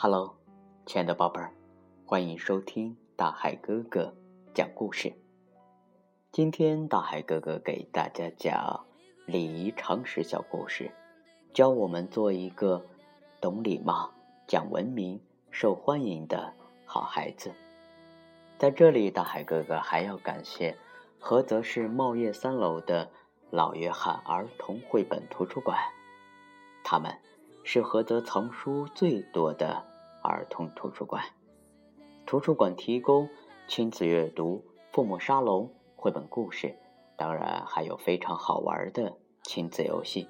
Hello，亲爱的宝贝儿，欢迎收听大海哥哥讲故事。今天大海哥哥给大家讲礼仪常识小故事，教我们做一个懂礼貌、讲文明、受欢迎的好孩子。在这里，大海哥哥还要感谢菏泽市茂业三楼的老约翰儿童绘本图书馆，他们。是菏泽藏书最多的儿童图书馆。图书馆提供亲子阅读、父母沙龙、绘本故事，当然还有非常好玩的亲子游戏。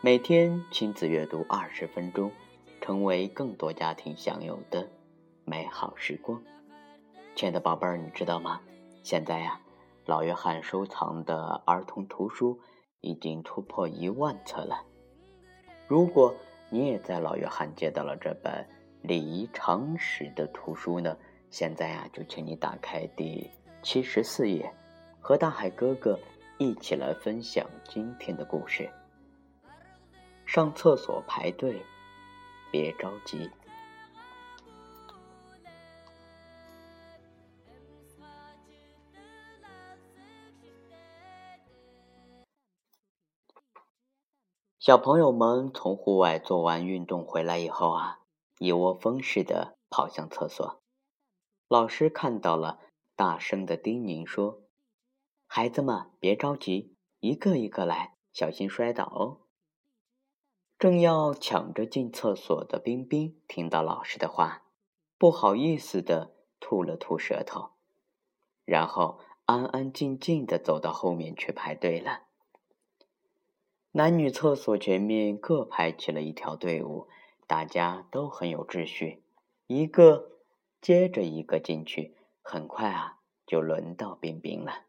每天亲子阅读二十分钟，成为更多家庭享有的美好时光。亲爱的宝贝儿，你知道吗？现在呀，老约翰收藏的儿童图书已经突破一万册了。如果你也在老约翰借到了这本礼仪常识的图书呢？现在啊，就请你打开第七十四页，和大海哥哥一起来分享今天的故事。上厕所排队，别着急。小朋友们从户外做完运动回来以后啊，一窝蜂似的跑向厕所。老师看到了，大声的叮咛说：“孩子们别着急，一个一个来，小心摔倒哦。”正要抢着进厕所的冰冰听到老师的话，不好意思的吐了吐舌头，然后安安静静的走到后面去排队了。男女厕所前面各排起了一条队伍，大家都很有秩序，一个接着一个进去。很快啊，就轮到冰冰了。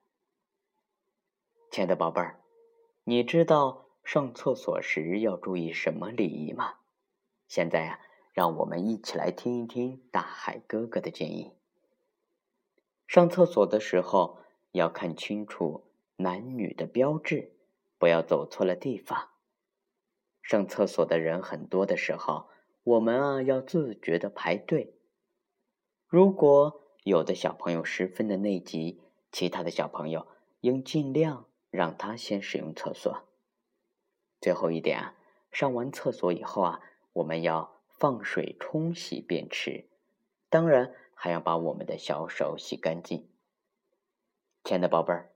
亲爱的宝贝儿，你知道上厕所时要注意什么礼仪吗？现在啊，让我们一起来听一听大海哥哥的建议。上厕所的时候要看清楚男女的标志。不要走错了地方。上厕所的人很多的时候，我们啊要自觉的排队。如果有的小朋友十分的内急，其他的小朋友应尽量让他先使用厕所。最后一点啊，上完厕所以后啊，我们要放水冲洗便池，当然还要把我们的小手洗干净。亲爱的宝贝儿，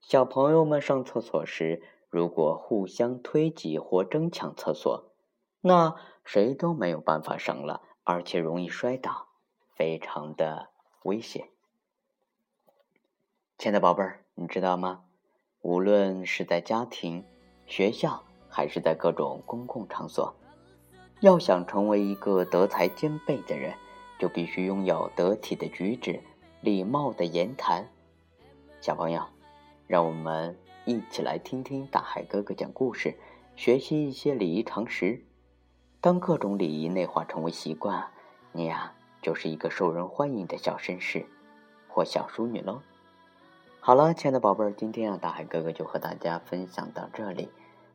小朋友们上厕所时。如果互相推挤或争抢厕所，那谁都没有办法上了，而且容易摔倒，非常的危险。亲爱的宝贝儿，你知道吗？无论是在家庭、学校，还是在各种公共场所，要想成为一个德才兼备的人，就必须拥有得体的举止、礼貌的言谈。小朋友，让我们。一起来听听大海哥哥讲故事，学习一些礼仪常识。当各种礼仪内化成为习惯，你呀就是一个受人欢迎的小绅士或小淑女喽。好了，亲爱的宝贝儿，今天啊，大海哥哥就和大家分享到这里。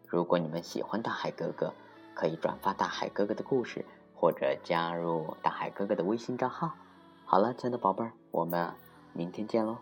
如果你们喜欢大海哥哥，可以转发大海哥哥的故事，或者加入大海哥哥的微信账号。好了，亲爱的宝贝儿，我们明天见喽。